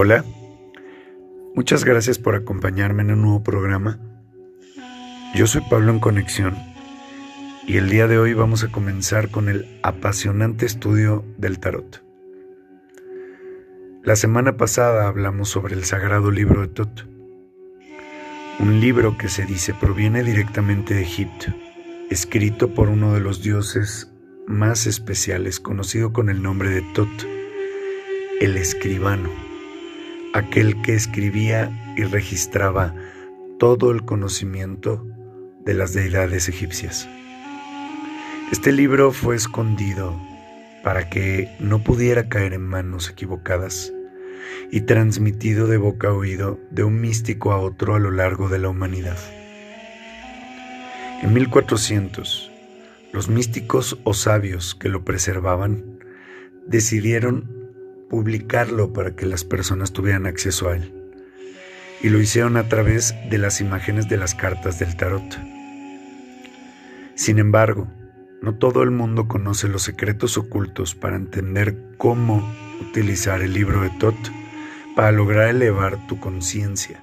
Hola, muchas gracias por acompañarme en un nuevo programa. Yo soy Pablo en Conexión y el día de hoy vamos a comenzar con el apasionante estudio del tarot. La semana pasada hablamos sobre el sagrado libro de Tot, un libro que se dice proviene directamente de Egipto, escrito por uno de los dioses más especiales conocido con el nombre de Tot, el escribano, aquel que escribía y registraba todo el conocimiento de las deidades egipcias. Este libro fue escondido para que no pudiera caer en manos equivocadas y transmitido de boca a oído de un místico a otro a lo largo de la humanidad. En 1400, los místicos o sabios que lo preservaban decidieron publicarlo para que las personas tuvieran acceso a él. Y lo hicieron a través de las imágenes de las cartas del tarot. Sin embargo, no todo el mundo conoce los secretos ocultos para entender cómo utilizar el libro de Tot para lograr elevar tu conciencia.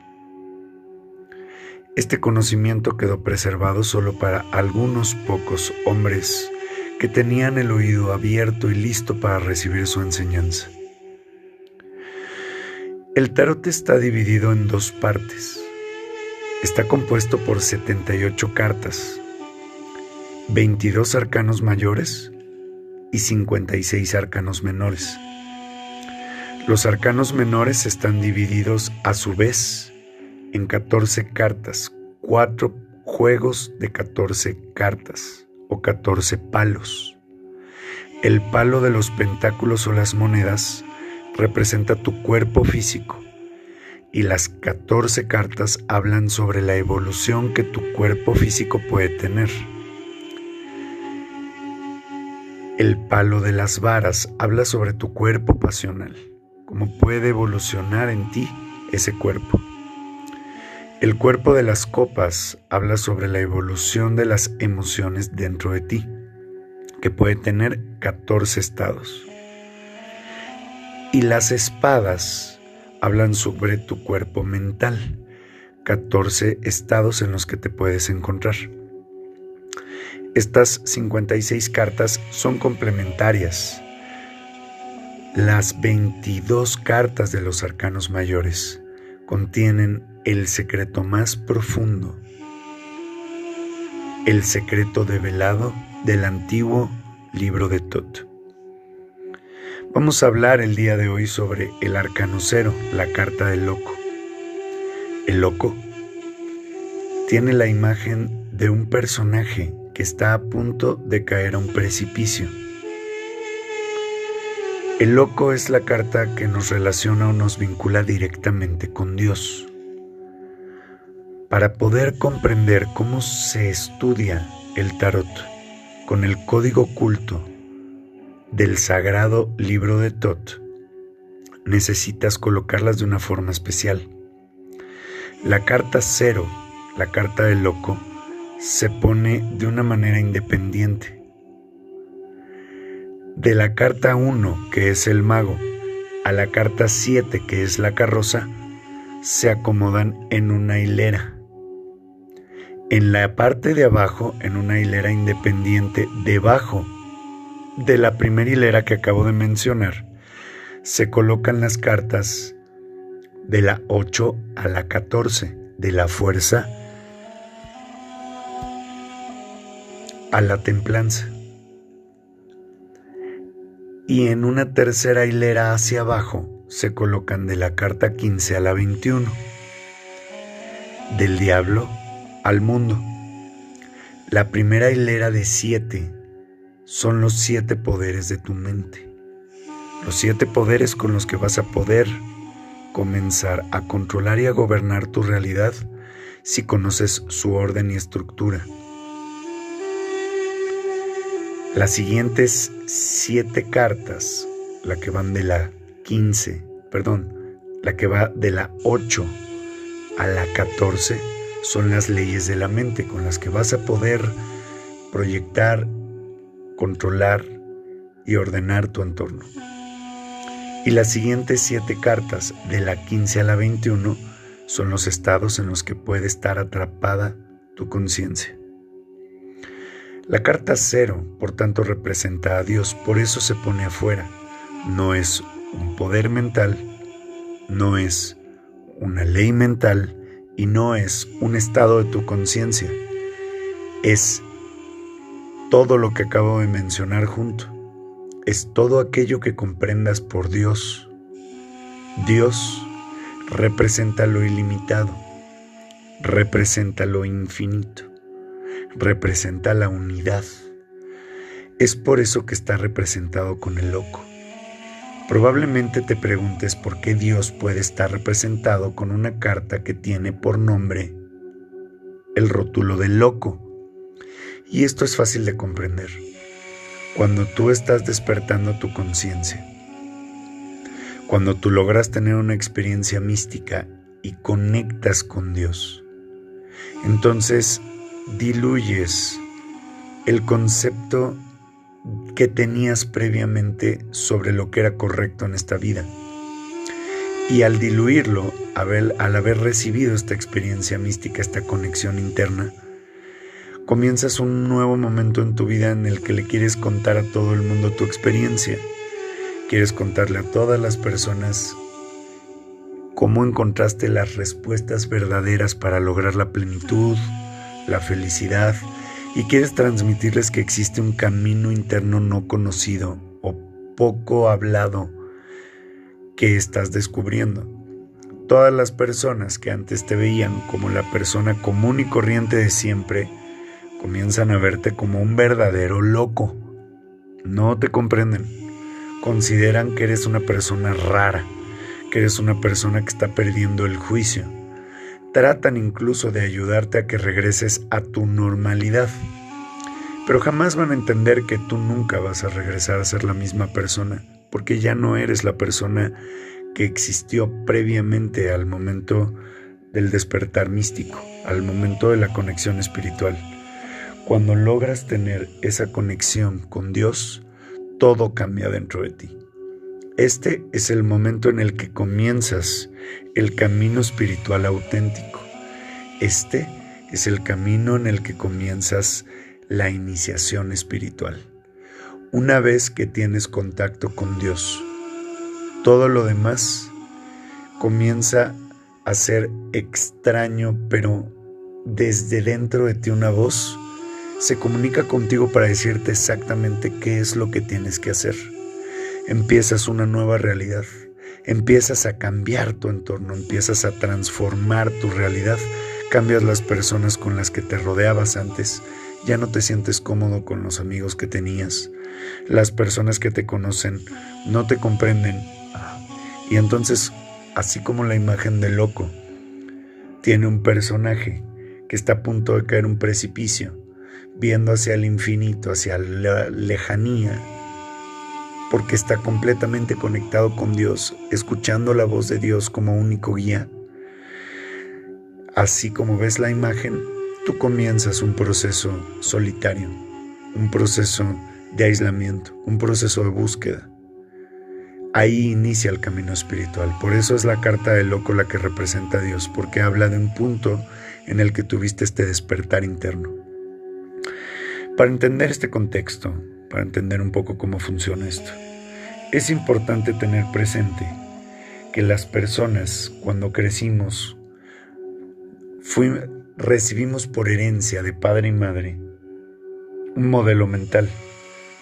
Este conocimiento quedó preservado solo para algunos pocos hombres que tenían el oído abierto y listo para recibir su enseñanza. El tarot está dividido en dos partes. Está compuesto por 78 cartas, 22 arcanos mayores y 56 arcanos menores. Los arcanos menores están divididos a su vez en 14 cartas, 4 juegos de 14 cartas o 14 palos. El palo de los pentáculos o las monedas representa tu cuerpo físico y las 14 cartas hablan sobre la evolución que tu cuerpo físico puede tener. El palo de las varas habla sobre tu cuerpo pasional, cómo puede evolucionar en ti ese cuerpo. El cuerpo de las copas habla sobre la evolución de las emociones dentro de ti, que puede tener 14 estados. Y las espadas hablan sobre tu cuerpo mental, 14 estados en los que te puedes encontrar. Estas 56 cartas son complementarias. Las 22 cartas de los arcanos mayores contienen el secreto más profundo, el secreto develado del antiguo libro de Tot. Vamos a hablar el día de hoy sobre el arcano cero, la carta del loco. El loco tiene la imagen de un personaje que está a punto de caer a un precipicio. El loco es la carta que nos relaciona o nos vincula directamente con Dios. Para poder comprender cómo se estudia el tarot con el código oculto del sagrado libro de Tot, necesitas colocarlas de una forma especial. La carta cero, la carta del loco, se pone de una manera independiente. De la carta 1, que es el mago, a la carta 7, que es la carroza, se acomodan en una hilera. En la parte de abajo, en una hilera independiente, debajo de la primera hilera que acabo de mencionar, se colocan las cartas de la 8 a la 14, de la fuerza a la templanza. Y en una tercera hilera hacia abajo se colocan de la carta 15 a la 21, del diablo al mundo. La primera hilera de 7 son los siete poderes de tu mente. Los siete poderes con los que vas a poder comenzar a controlar y a gobernar tu realidad si conoces su orden y estructura. Las siguientes siete cartas, la que van de la 15, perdón, la que va de la 8 a la 14, son las leyes de la mente con las que vas a poder proyectar controlar y ordenar tu entorno. Y las siguientes siete cartas, de la 15 a la 21, son los estados en los que puede estar atrapada tu conciencia. La carta cero, por tanto, representa a Dios, por eso se pone afuera. No es un poder mental, no es una ley mental y no es un estado de tu conciencia. Es todo lo que acabo de mencionar junto es todo aquello que comprendas por Dios. Dios representa lo ilimitado, representa lo infinito, representa la unidad. Es por eso que está representado con el loco. Probablemente te preguntes por qué Dios puede estar representado con una carta que tiene por nombre el rótulo del loco. Y esto es fácil de comprender cuando tú estás despertando tu conciencia, cuando tú logras tener una experiencia mística y conectas con Dios, entonces diluyes el concepto que tenías previamente sobre lo que era correcto en esta vida. Y al diluirlo, al haber recibido esta experiencia mística, esta conexión interna, comienzas un nuevo momento en tu vida en el que le quieres contar a todo el mundo tu experiencia. Quieres contarle a todas las personas cómo encontraste las respuestas verdaderas para lograr la plenitud, la felicidad, y quieres transmitirles que existe un camino interno no conocido o poco hablado que estás descubriendo. Todas las personas que antes te veían como la persona común y corriente de siempre, comienzan a verte como un verdadero loco. No te comprenden. Consideran que eres una persona rara, que eres una persona que está perdiendo el juicio. Tratan incluso de ayudarte a que regreses a tu normalidad. Pero jamás van a entender que tú nunca vas a regresar a ser la misma persona, porque ya no eres la persona que existió previamente al momento del despertar místico, al momento de la conexión espiritual. Cuando logras tener esa conexión con Dios, todo cambia dentro de ti. Este es el momento en el que comienzas el camino espiritual auténtico. Este es el camino en el que comienzas la iniciación espiritual. Una vez que tienes contacto con Dios, todo lo demás comienza a ser extraño, pero desde dentro de ti una voz se comunica contigo para decirte exactamente qué es lo que tienes que hacer. Empiezas una nueva realidad, empiezas a cambiar tu entorno, empiezas a transformar tu realidad, cambias las personas con las que te rodeabas antes, ya no te sientes cómodo con los amigos que tenías, las personas que te conocen no te comprenden. Y entonces, así como la imagen del loco, tiene un personaje que está a punto de caer un precipicio, viendo hacia el infinito, hacia la lejanía, porque está completamente conectado con Dios, escuchando la voz de Dios como único guía. Así como ves la imagen, tú comienzas un proceso solitario, un proceso de aislamiento, un proceso de búsqueda. Ahí inicia el camino espiritual. Por eso es la carta del loco la que representa a Dios, porque habla de un punto en el que tuviste este despertar interno. Para entender este contexto, para entender un poco cómo funciona esto, es importante tener presente que las personas cuando crecimos recibimos por herencia de padre y madre un modelo mental,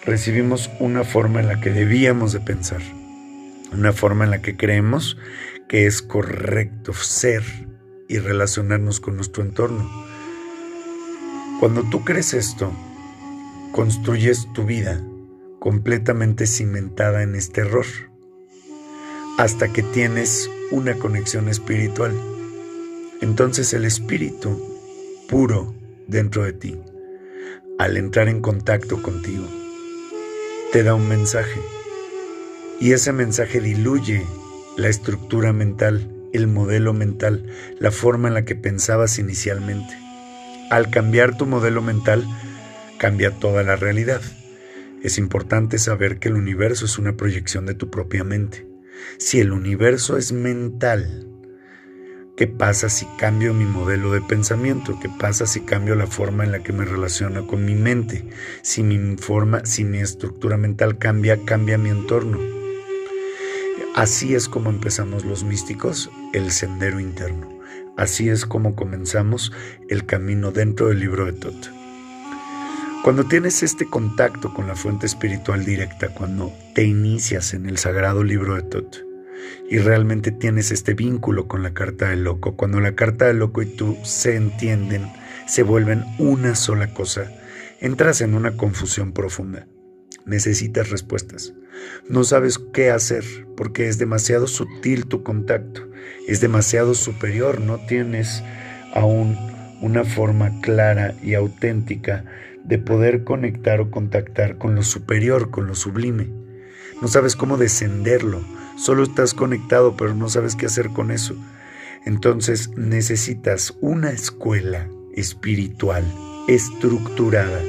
recibimos una forma en la que debíamos de pensar, una forma en la que creemos que es correcto ser y relacionarnos con nuestro entorno. Cuando tú crees esto, construyes tu vida completamente cimentada en este error, hasta que tienes una conexión espiritual. Entonces el espíritu puro dentro de ti, al entrar en contacto contigo, te da un mensaje. Y ese mensaje diluye la estructura mental, el modelo mental, la forma en la que pensabas inicialmente. Al cambiar tu modelo mental, cambia toda la realidad. Es importante saber que el universo es una proyección de tu propia mente. Si el universo es mental, ¿qué pasa si cambio mi modelo de pensamiento? ¿Qué pasa si cambio la forma en la que me relaciono con mi mente? Si mi forma, si mi estructura mental cambia, cambia mi entorno. Así es como empezamos los místicos el sendero interno. Así es como comenzamos el camino dentro del libro de Tot. Cuando tienes este contacto con la fuente espiritual directa, cuando te inicias en el sagrado libro de Tot y realmente tienes este vínculo con la carta del loco, cuando la carta del loco y tú se entienden, se vuelven una sola cosa, entras en una confusión profunda. Necesitas respuestas. No sabes qué hacer porque es demasiado sutil tu contacto, es demasiado superior, no tienes aún una forma clara y auténtica de poder conectar o contactar con lo superior, con lo sublime. No sabes cómo descenderlo, solo estás conectado pero no sabes qué hacer con eso. Entonces necesitas una escuela espiritual estructurada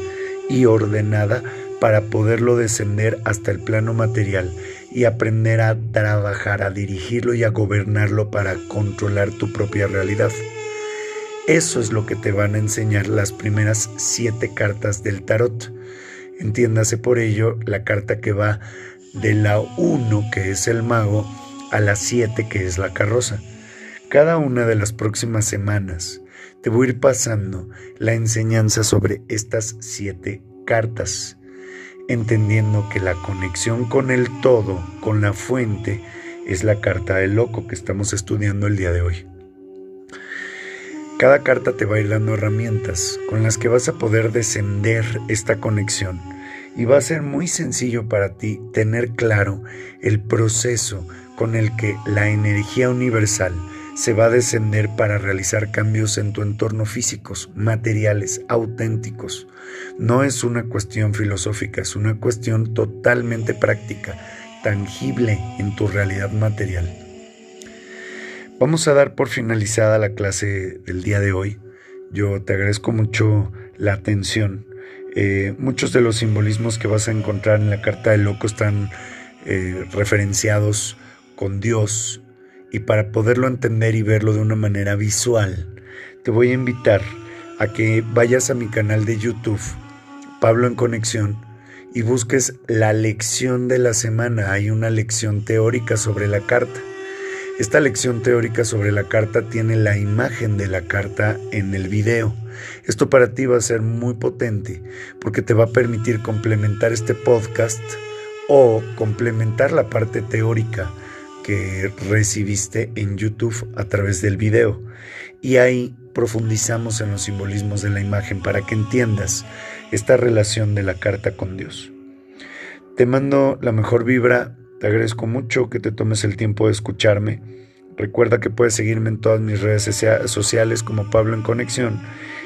y ordenada para poderlo descender hasta el plano material y aprender a trabajar, a dirigirlo y a gobernarlo para controlar tu propia realidad. Eso es lo que te van a enseñar las primeras siete cartas del tarot. Entiéndase por ello la carta que va de la 1, que es el mago, a la 7, que es la carroza. Cada una de las próximas semanas te voy a ir pasando la enseñanza sobre estas siete cartas entendiendo que la conexión con el todo, con la fuente, es la carta del loco que estamos estudiando el día de hoy. Cada carta te va a ir dando herramientas con las que vas a poder descender esta conexión y va a ser muy sencillo para ti tener claro el proceso con el que la energía universal se va a descender para realizar cambios en tu entorno físicos, materiales, auténticos. No es una cuestión filosófica, es una cuestión totalmente práctica, tangible en tu realidad material. Vamos a dar por finalizada la clase del día de hoy. Yo te agradezco mucho la atención. Eh, muchos de los simbolismos que vas a encontrar en la carta del loco están eh, referenciados con Dios y para poderlo entender y verlo de una manera visual, te voy a invitar a que vayas a mi canal de YouTube, Pablo en Conexión, y busques la lección de la semana. Hay una lección teórica sobre la carta. Esta lección teórica sobre la carta tiene la imagen de la carta en el video. Esto para ti va a ser muy potente porque te va a permitir complementar este podcast o complementar la parte teórica que recibiste en YouTube a través del video. Y ahí profundizamos en los simbolismos de la imagen para que entiendas esta relación de la carta con Dios. Te mando la mejor vibra, te agradezco mucho que te tomes el tiempo de escucharme. Recuerda que puedes seguirme en todas mis redes sociales como Pablo en Conexión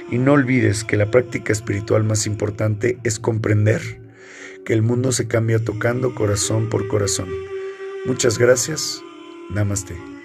y no olvides que la práctica espiritual más importante es comprender que el mundo se cambia tocando corazón por corazón. Muchas gracias. Namaste.